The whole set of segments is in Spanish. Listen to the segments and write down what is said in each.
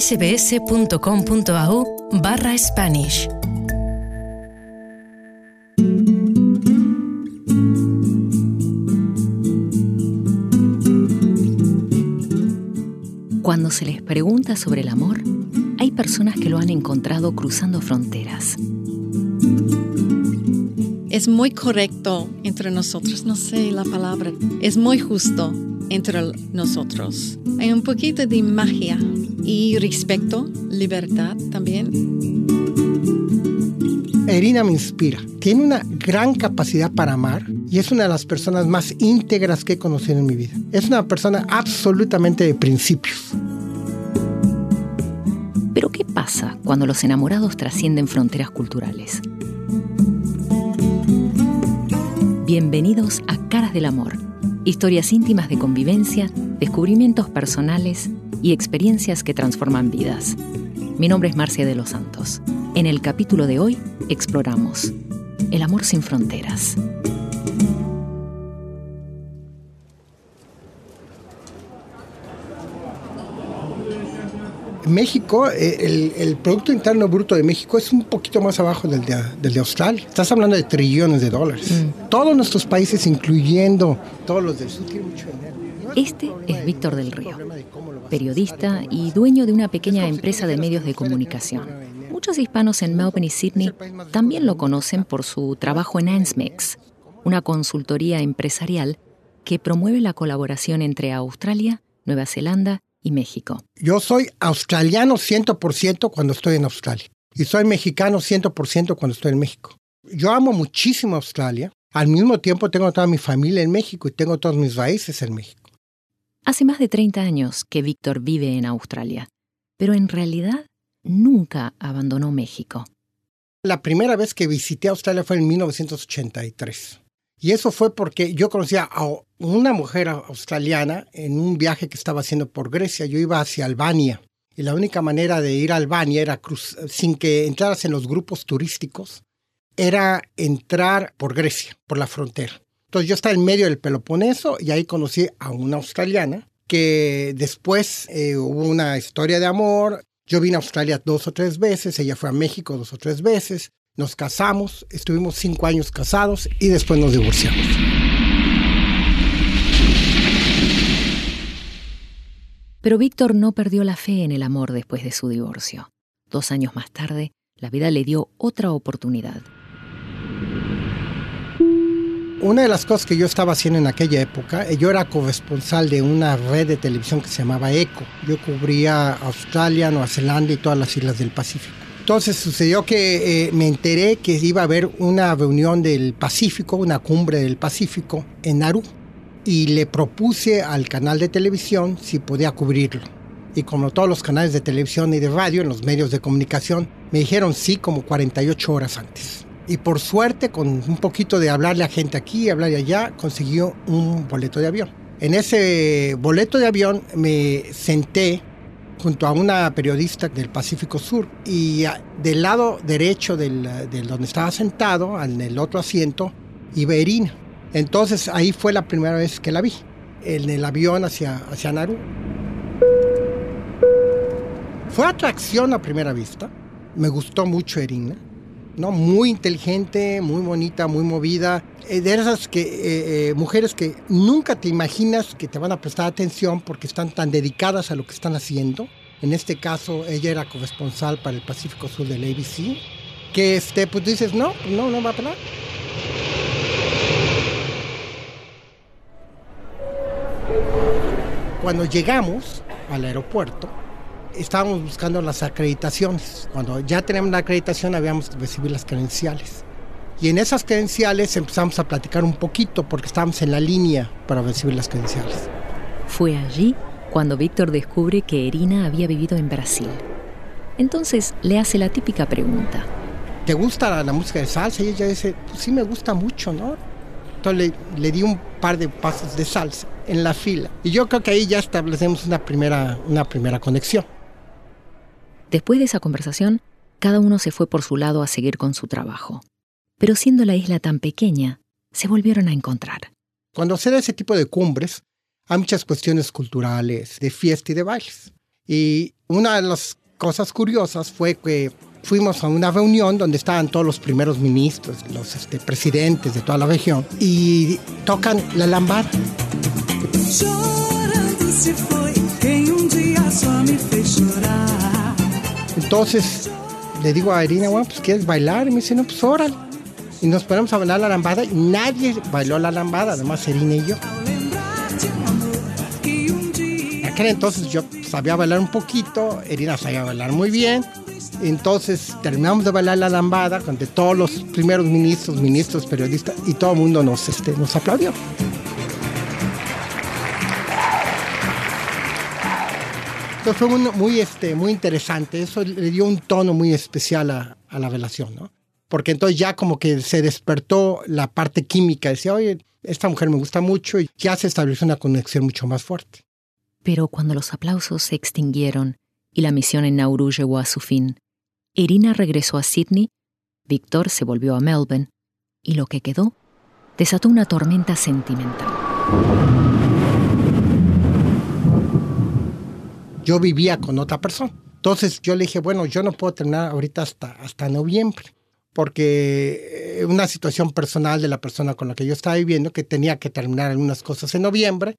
sbs.com.au barra Spanish. Cuando se les pregunta sobre el amor, hay personas que lo han encontrado cruzando fronteras. Es muy correcto entre nosotros, no sé la palabra, es muy justo entre nosotros. Hay un poquito de magia y respeto, libertad también. Erina me inspira. Tiene una gran capacidad para amar y es una de las personas más íntegras que he conocido en mi vida. Es una persona absolutamente de principios. Pero ¿qué pasa cuando los enamorados trascienden fronteras culturales? Bienvenidos a Caras del Amor, historias íntimas de convivencia, descubrimientos personales y experiencias que transforman vidas. Mi nombre es Marcia de los Santos. En el capítulo de hoy exploramos el amor sin fronteras. México, eh, el, Producto Interno Bruto de México es un poquito más abajo del de, del de Australia. Estás hablando de trillones de dólares. Mm. Todos nuestros países, incluyendo todos los del sur, tienen mucho dinero. Este es Víctor del Río, periodista y dueño de una pequeña empresa de medios de comunicación. Muchos hispanos en Melbourne y Sydney también lo conocen por su trabajo en ANSMEX, una consultoría empresarial que promueve la colaboración entre Australia, Nueva Zelanda y México. Yo soy australiano 100% cuando estoy en Australia y soy mexicano 100% cuando estoy en México. Yo amo muchísimo Australia. Al mismo tiempo tengo toda mi familia en México y tengo todos mis raíces en México. Hace más de 30 años que Víctor vive en Australia, pero en realidad nunca abandonó México. La primera vez que visité Australia fue en 1983. Y eso fue porque yo conocía a una mujer australiana en un viaje que estaba haciendo por Grecia. Yo iba hacia Albania. Y la única manera de ir a Albania era sin que entraras en los grupos turísticos, era entrar por Grecia, por la frontera. Entonces yo estaba en medio del Peloponeso y ahí conocí a una australiana que después eh, hubo una historia de amor. Yo vine a Australia dos o tres veces, ella fue a México dos o tres veces. Nos casamos, estuvimos cinco años casados y después nos divorciamos. Pero Víctor no perdió la fe en el amor después de su divorcio. Dos años más tarde, la vida le dio otra oportunidad. Una de las cosas que yo estaba haciendo en aquella época, eh, yo era corresponsal de una red de televisión que se llamaba ECO. Yo cubría Australia, Nueva Zelanda y todas las islas del Pacífico. Entonces sucedió que eh, me enteré que iba a haber una reunión del Pacífico, una cumbre del Pacífico en Nauru. Y le propuse al canal de televisión si podía cubrirlo. Y como todos los canales de televisión y de radio, en los medios de comunicación, me dijeron sí como 48 horas antes. Y por suerte, con un poquito de hablarle a gente aquí y hablarle allá, consiguió un boleto de avión. En ese boleto de avión me senté junto a una periodista del Pacífico Sur y del lado derecho del, donde estaba sentado, en el otro asiento, iba Irina. Entonces ahí fue la primera vez que la vi, en el avión hacia, hacia Nauru. Fue atracción a primera vista, me gustó mucho Irina, ¿no? muy inteligente, muy bonita, muy movida, eh, de esas que, eh, eh, mujeres que nunca te imaginas que te van a prestar atención porque están tan dedicadas a lo que están haciendo. En este caso, ella era corresponsal para el Pacífico Sur del ABC, que este, pues dices, no, no, no va a parar. Cuando llegamos al aeropuerto, estábamos buscando las acreditaciones. Cuando ya tenemos la acreditación, habíamos que recibir las credenciales. Y en esas credenciales empezamos a platicar un poquito porque estábamos en la línea para recibir las credenciales. Fue allí cuando Víctor descubre que Erina había vivido en Brasil. Entonces le hace la típica pregunta. ¿Te gusta la, música de salsa? Y ella dice, pues sí me gusta mucho, ¿no? Entonces le, le, di un par de pasos de salsa en la fila. Y yo creo que ahí ya establecemos una primera, una primera conexión. Después de esa conversación, cada uno se fue por su lado a seguir con su trabajo. Pero siendo la isla tan pequeña, se volvieron a encontrar. Cuando se da ese tipo de cumbres, hay muchas cuestiones culturales, de fiesta y de bailes. Y una de las cosas curiosas fue que fuimos a una reunión donde estaban todos los primeros ministros, los este, presidentes de toda la región, y tocan la lambada. Entonces le digo a Irina, bueno, pues ¿quieres bailar? Y me dice, no, pues órale. Y nos ponemos a bailar la lambada y nadie bailó la lambada, además Irina y yo. En aquel entonces yo sabía bailar un poquito, Irina sabía bailar muy bien. Entonces terminamos de bailar la lambada con todos los primeros ministros, ministros, periodistas y todo el mundo nos, este, nos aplaudió. Entonces fue muy, este, muy interesante, eso le dio un tono muy especial a, a la relación, ¿no? Porque entonces ya como que se despertó la parte química, decía, oye, esta mujer me gusta mucho y ya se estableció una conexión mucho más fuerte. Pero cuando los aplausos se extinguieron y la misión en Nauru llegó a su fin, Irina regresó a Sydney, Víctor se volvió a Melbourne y lo que quedó desató una tormenta sentimental. Yo vivía con otra persona. Entonces yo le dije, bueno, yo no puedo terminar ahorita hasta, hasta noviembre, porque eh, una situación personal de la persona con la que yo estaba viviendo, que tenía que terminar algunas cosas en noviembre,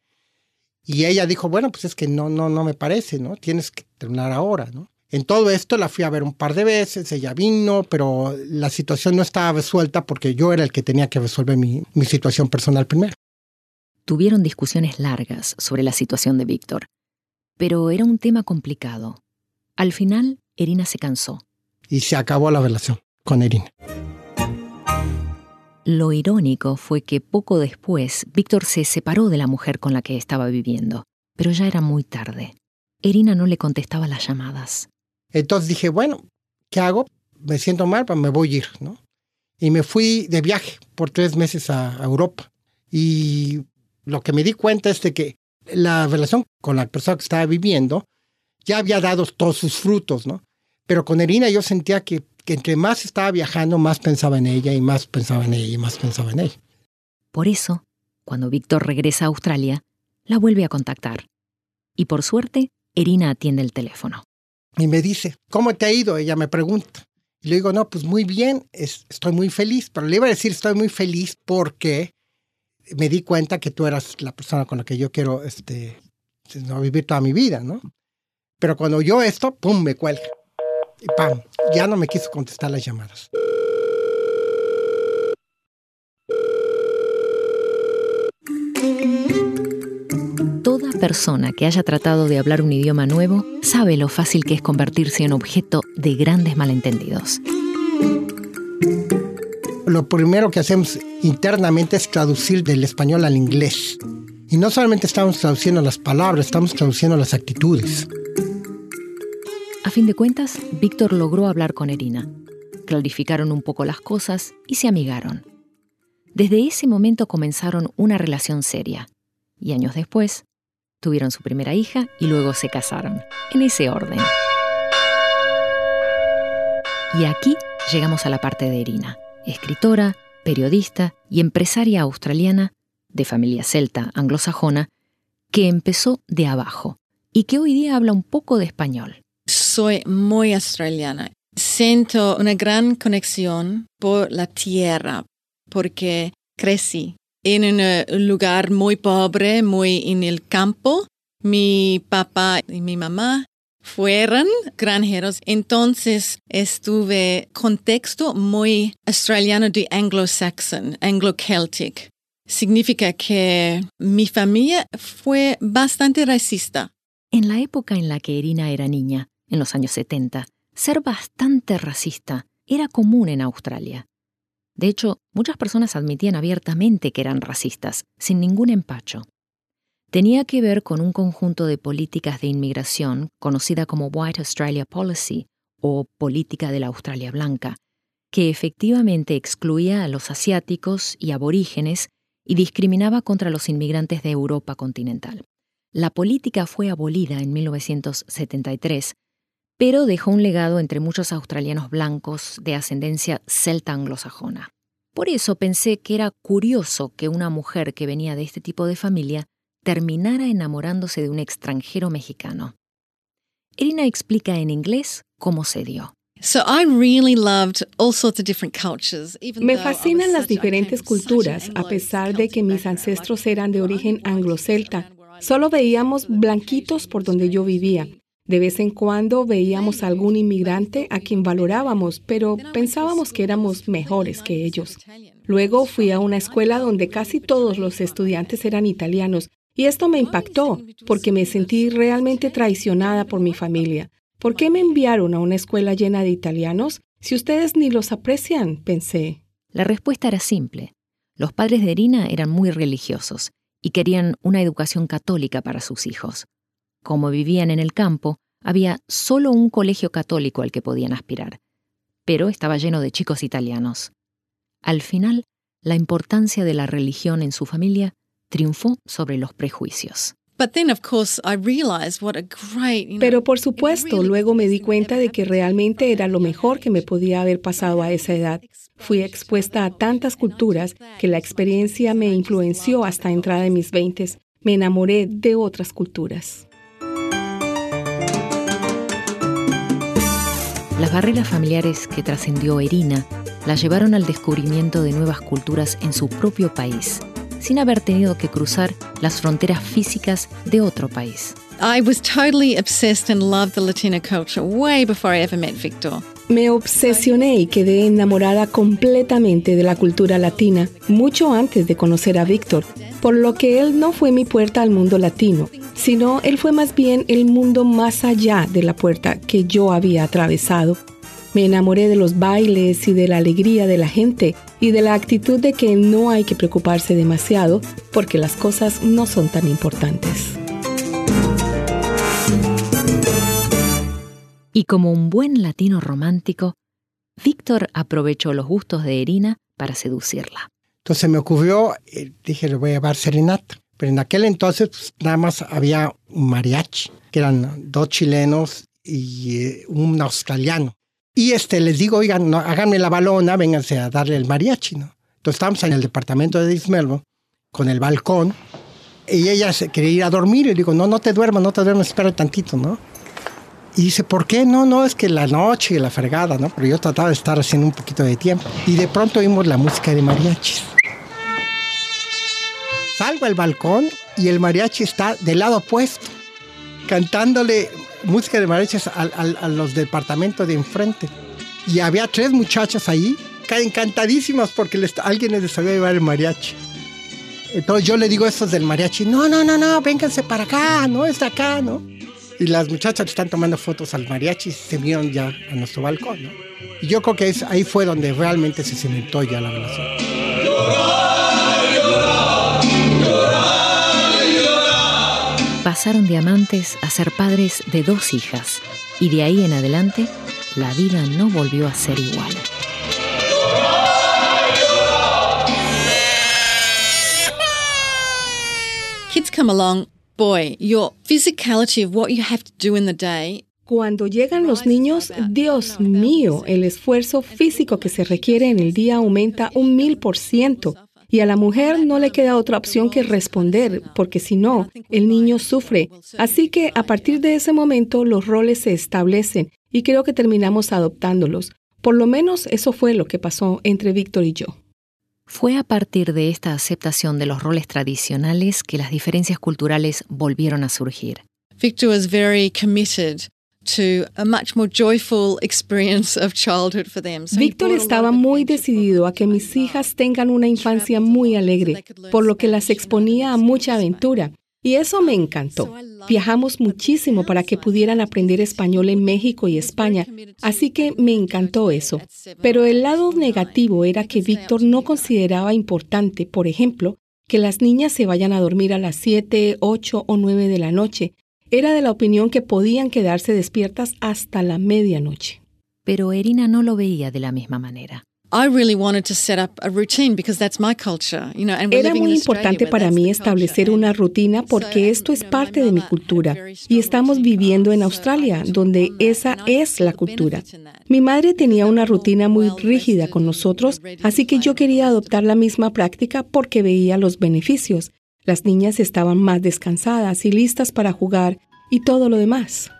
y ella dijo, bueno, pues es que no, no, no me parece, ¿no? Tienes que terminar ahora, ¿no? En todo esto la fui a ver un par de veces, ella vino, pero la situación no estaba resuelta porque yo era el que tenía que resolver mi, mi situación personal primero. Tuvieron discusiones largas sobre la situación de Víctor pero era un tema complicado. Al final, Erina se cansó. Y se acabó la relación con Erina. Lo irónico fue que poco después Víctor se separó de la mujer con la que estaba viviendo, pero ya era muy tarde. Erina no le contestaba las llamadas. Entonces dije, bueno, ¿qué hago? Me siento mal, pues me voy a ir, ¿no? Y me fui de viaje por tres meses a Europa. Y lo que me di cuenta es de que la relación con la persona que estaba viviendo ya había dado todos sus frutos, ¿no? Pero con Erina yo sentía que, que entre más estaba viajando, más pensaba en ella y más pensaba en ella y más pensaba en ella. Por eso, cuando Víctor regresa a Australia, la vuelve a contactar. Y por suerte, Erina atiende el teléfono. Y me dice, ¿cómo te ha ido? Ella me pregunta. Y le digo, no, pues muy bien, estoy muy feliz. Pero le iba a decir, estoy muy feliz porque me di cuenta que tú eras la persona con la que yo quiero este, vivir toda mi vida, ¿no? Pero cuando yo esto, ¡pum!, me cuelga. Y ¡pam! Ya no me quiso contestar las llamadas. Toda persona que haya tratado de hablar un idioma nuevo sabe lo fácil que es convertirse en objeto de grandes malentendidos lo primero que hacemos internamente es traducir del español al inglés. Y no solamente estamos traduciendo las palabras, estamos traduciendo las actitudes. A fin de cuentas, Víctor logró hablar con Erina. Clarificaron un poco las cosas y se amigaron. Desde ese momento comenzaron una relación seria. Y años después, tuvieron su primera hija y luego se casaron. En ese orden. Y aquí llegamos a la parte de Erina escritora, periodista y empresaria australiana de familia celta anglosajona que empezó de abajo y que hoy día habla un poco de español. Soy muy australiana. Siento una gran conexión por la tierra porque crecí en un lugar muy pobre, muy en el campo. Mi papá y mi mamá fueron granjeros. Entonces estuve contexto muy australiano de anglo-saxon, anglo-celtic. Significa que mi familia fue bastante racista. En la época en la que Irina era niña, en los años 70, ser bastante racista era común en Australia. De hecho, muchas personas admitían abiertamente que eran racistas, sin ningún empacho tenía que ver con un conjunto de políticas de inmigración conocida como White Australia Policy o política de la Australia Blanca, que efectivamente excluía a los asiáticos y aborígenes y discriminaba contra los inmigrantes de Europa continental. La política fue abolida en 1973, pero dejó un legado entre muchos australianos blancos de ascendencia celta anglosajona. Por eso pensé que era curioso que una mujer que venía de este tipo de familia terminara enamorándose de un extranjero mexicano. Irina explica en inglés cómo se dio. Me fascinan las diferentes culturas, a pesar de que mis ancestros eran de origen anglo-celta. Solo veíamos blanquitos por donde yo vivía. De vez en cuando veíamos a algún inmigrante a quien valorábamos, pero pensábamos que éramos mejores que ellos. Luego fui a una escuela donde casi todos los estudiantes eran italianos y esto me impactó porque me sentí realmente traicionada por mi familia. ¿Por qué me enviaron a una escuela llena de italianos si ustedes ni los aprecian? pensé. La respuesta era simple. Los padres de Irina eran muy religiosos y querían una educación católica para sus hijos. Como vivían en el campo, había solo un colegio católico al que podían aspirar, pero estaba lleno de chicos italianos. Al final, la importancia de la religión en su familia triunfó sobre los prejuicios. Pero por supuesto, luego me di cuenta de que realmente era lo mejor que me podía haber pasado a esa edad. Fui expuesta a tantas culturas que la experiencia me influenció hasta entrada en mis veintes. Me enamoré de otras culturas. Las barreras familiares que trascendió Erina la llevaron al descubrimiento de nuevas culturas en su propio país sin haber tenido que cruzar las fronteras físicas de otro país. Me obsesioné y quedé enamorada completamente de la cultura latina mucho antes de conocer a Víctor, por lo que él no fue mi puerta al mundo latino, sino él fue más bien el mundo más allá de la puerta que yo había atravesado me enamoré de los bailes y de la alegría de la gente y de la actitud de que no hay que preocuparse demasiado porque las cosas no son tan importantes. Y como un buen latino romántico, Víctor aprovechó los gustos de Erina para seducirla. Entonces me ocurrió, eh, dije, le voy a llevar serenata. Pero en aquel entonces pues, nada más había un mariachi, que eran dos chilenos y eh, un australiano. Y este, les digo, oigan, no, háganme la balona, vénganse a darle el mariachi, ¿no? Entonces estábamos en el departamento de Dismelvo, con el balcón, y ella se quería ir a dormir, y digo, no, no te duermas, no te duermas, espera tantito, ¿no? Y dice, ¿por qué? No, no, es que la noche, la fregada, ¿no? Pero yo trataba de estar haciendo un poquito de tiempo. Y de pronto oímos la música de mariachis. Salgo al balcón y el mariachi está del lado opuesto, cantándole música de mariachis a, los departamentos de enfrente. Y había tres muchachas ahí, encantadísimas porque alguien les sabía llevar el mariachi. Entonces yo le digo a estos del mariachi, no, no, no, no, vénganse para acá, no es acá, ¿no? Y las muchachas están tomando fotos al mariachi y se vieron ya a nuestro balcón, ¿no? Y yo creo que es, ahí fue donde realmente se cimentó ya la relación. Pasaron de amantes a ser padres de dos hijas y de ahí en adelante la vida no volvió a ser igual. Kids come along, boy, your physicality of what you have to do in the day cuando llegan los niños, Dios mío, el esfuerzo físico que se requiere en el día aumenta un mil por ciento. Y a la mujer no le queda otra opción que responder, porque si no, el niño sufre. Así que a partir de ese momento los roles se establecen y creo que terminamos adoptándolos. Por lo menos eso fue lo que pasó entre Víctor y yo. Fue a partir de esta aceptación de los roles tradicionales que las diferencias culturales volvieron a surgir. Victor was very committed Víctor estaba muy decidido a que mis hijas tengan una infancia muy alegre, por lo que las exponía a mucha aventura. Y eso me encantó. Viajamos muchísimo para que pudieran aprender español en México y España, así que me encantó eso. Pero el lado negativo era que Víctor no consideraba importante, por ejemplo, que las niñas se vayan a dormir a las 7, 8 o 9 de la noche, era de la opinión que podían quedarse despiertas hasta la medianoche. Pero Erina no lo veía de la misma manera. Era muy importante para mí establecer una rutina porque esto es parte de mi cultura y estamos viviendo en Australia, donde esa es la cultura. Mi madre tenía una rutina muy rígida con nosotros, así que yo quería adoptar la misma práctica porque veía los beneficios. Las niñas estaban más descansadas y listas para jugar y todo lo demás.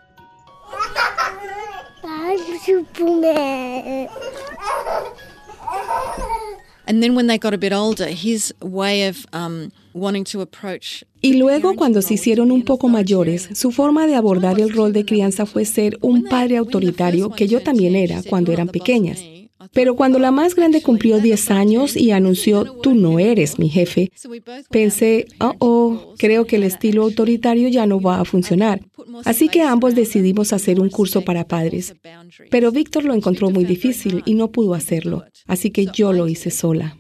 Y luego, cuando se hicieron un poco mayores, su forma de abordar el rol de crianza fue ser un padre autoritario, que yo también era cuando eran pequeñas. Pero cuando la más grande cumplió 10 años y anunció, tú no eres mi jefe, pensé, oh, oh, creo que el estilo autoritario ya no va a funcionar. Así que ambos decidimos hacer un curso para padres. Pero Víctor lo encontró muy difícil y no pudo hacerlo, así que yo lo hice sola.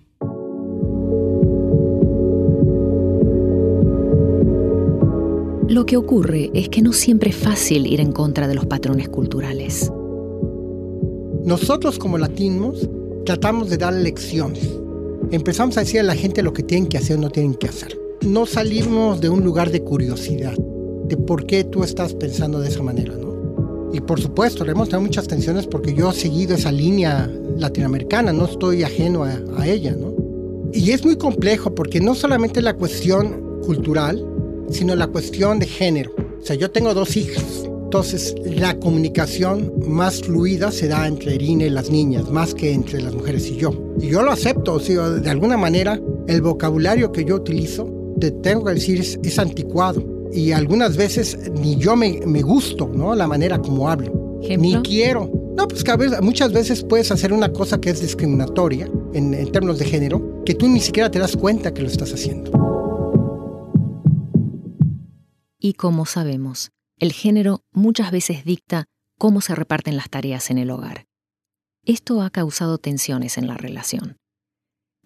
Lo que ocurre es que no siempre es fácil ir en contra de los patrones culturales. Nosotros como latinos tratamos de dar lecciones. Empezamos a decir a la gente lo que tienen que hacer o no tienen que hacer. No salimos de un lugar de curiosidad, de por qué tú estás pensando de esa manera, ¿no? Y por supuesto, hemos tenido muchas tensiones porque yo he seguido esa línea latinoamericana, no estoy ajeno a, a ella, ¿no? Y es muy complejo porque no solamente la cuestión cultural, sino la cuestión de género. O sea, yo tengo dos hijas entonces, la comunicación más fluida se da entre Irina y las niñas, más que entre las mujeres y yo. Y yo lo acepto, o sea, de alguna manera, el vocabulario que yo utilizo, te tengo que decir, es, anticuado. Y algunas veces ni yo me, me gusto, ¿no? La manera como hablo. Ni quiero. No, pues que muchas veces puedes hacer una cosa que es discriminatoria en, en términos de género, que tú ni siquiera te das cuenta que lo estás haciendo. Y como sabemos, el género muchas veces dicta cómo se reparten las tareas en el hogar. Esto ha causado tensiones en la relación.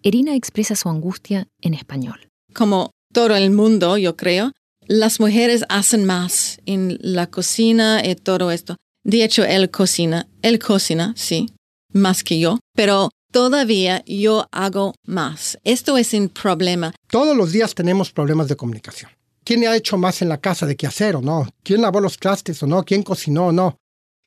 Erina expresa su angustia en español. Como todo el mundo, yo creo, las mujeres hacen más en la cocina y todo esto. De hecho, él cocina, él cocina, sí, más que yo, pero todavía yo hago más. Esto es un problema. Todos los días tenemos problemas de comunicación quién ha hecho más en la casa de qué hacer o no, quién lavó los trastes o no, quién cocinó o no.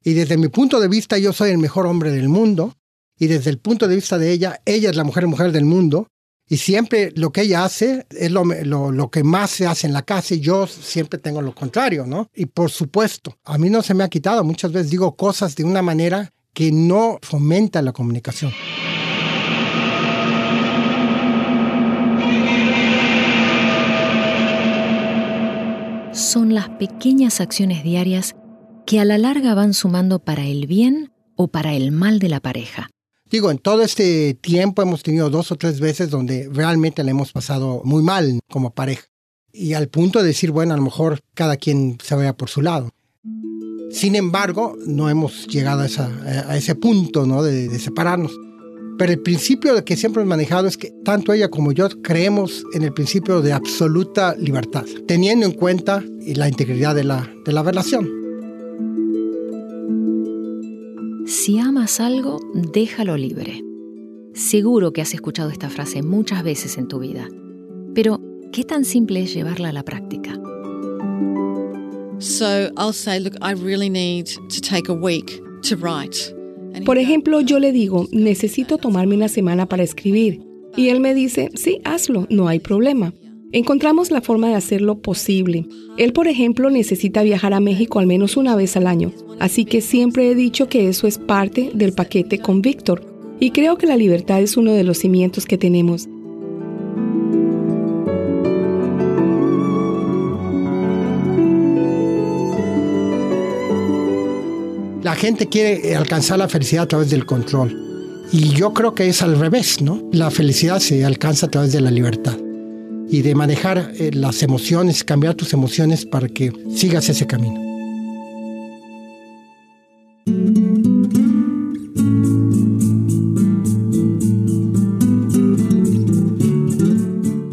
Y desde mi punto de vista yo soy el mejor hombre del mundo y desde el punto de vista de ella, ella es la mujer mujer del mundo y siempre lo que ella hace es lo, lo, que más se hace en la casa y yo siempre tengo lo contrario, ¿no? Y por supuesto, a mí no se me ha quitado, muchas veces digo cosas de una manera que no fomenta la comunicación. Son las pequeñas acciones diarias que a la larga van sumando para el bien o para el mal de la pareja. Digo, en todo este tiempo hemos tenido dos o tres veces donde realmente le hemos pasado muy mal como pareja. Y al punto de decir, bueno, a lo mejor cada quien se vaya por su lado. Sin embargo, no hemos llegado a, ese punto ¿no? de separarnos. Pero el principio que siempre hemos manejado es que tanto ella como yo creemos en el principio de absoluta libertad, teniendo en cuenta la integridad de la, de la relación. Si amas algo, déjalo libre. Seguro que has escuchado esta frase muchas veces en tu vida, pero ¿qué tan simple es llevarla a la práctica? So I'll say, look, I really need to take a week to write. Por ejemplo, yo le digo, necesito tomarme una semana para escribir. Y él me dice, sí, hazlo, no hay problema. Encontramos la forma de hacerlo posible. Él, por ejemplo, necesita viajar a México al menos una vez al año, así que siempre he dicho que eso es parte del paquete con Víctor. Y creo que la libertad es uno de los cimientos que tenemos. Gente quiere alcanzar la felicidad a través del control. Y yo creo que es al revés, ¿no? La felicidad se alcanza a través de la libertad y de manejar eh, las emociones, cambiar tus emociones para que sigas ese camino.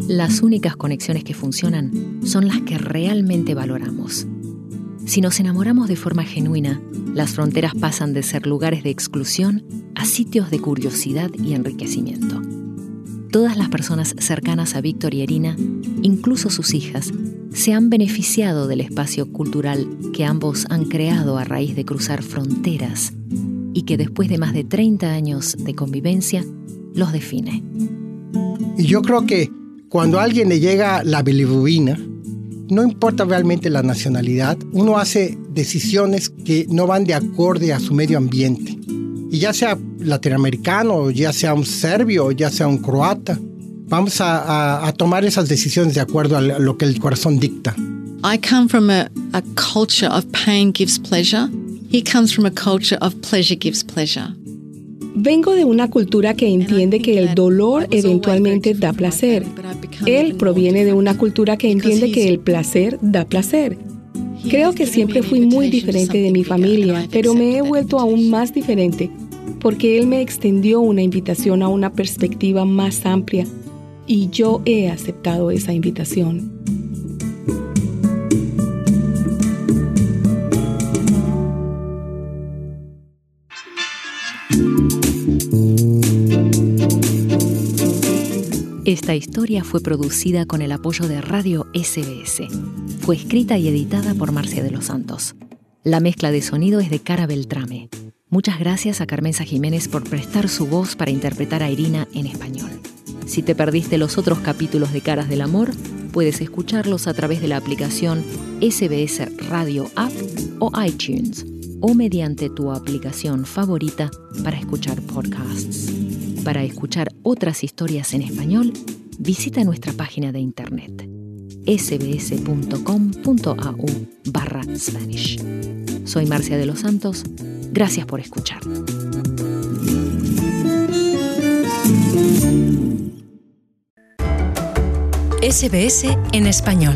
Las únicas conexiones que funcionan son las que realmente valoramos. Si nos enamoramos de forma genuina, las fronteras pasan de ser lugares de exclusión a sitios de curiosidad y enriquecimiento. Todas las personas cercanas a Víctor y Erina, incluso sus hijas, se han beneficiado del espacio cultural que ambos han creado a raíz de cruzar fronteras y que después de más de 30 años de convivencia los define. Y yo creo que cuando a alguien le llega la bilirrubina, no importa realmente la nacionalidad, uno hace decisiones que no van de acorde a su medio ambiente. Y ya sea latinoamericano, ya sea un serbio, ya sea un croata, vamos a, tomar esas decisiones de acuerdo a lo que el corazón dicta. I come from a, a culture of pain gives pleasure. He comes from a culture of pleasure gives pleasure. Vengo de una cultura que entiende que el dolor eventualmente da placer. Él proviene de una cultura que entiende que el placer da placer. Creo que siempre fui muy diferente de mi familia, pero me he vuelto aún más diferente porque él me extendió una invitación a una perspectiva más amplia y yo he aceptado esa invitación. Esta historia fue producida con el apoyo de Radio SBS. Fue escrita y editada por Marcia de los Santos. La mezcla de sonido es de Cara Beltrame. Muchas gracias a Carmenza Jiménez por prestar su voz para interpretar a Irina en español. Si te perdiste los otros capítulos de Caras del Amor, puedes escucharlos a través de la aplicación SBS Radio App o iTunes o mediante tu aplicación favorita para escuchar podcasts. Para escuchar otras historias en español, visita nuestra página de internet sbs.com.au barra Spanish. Soy Marcia de los Santos. Gracias por escuchar. SBS en español.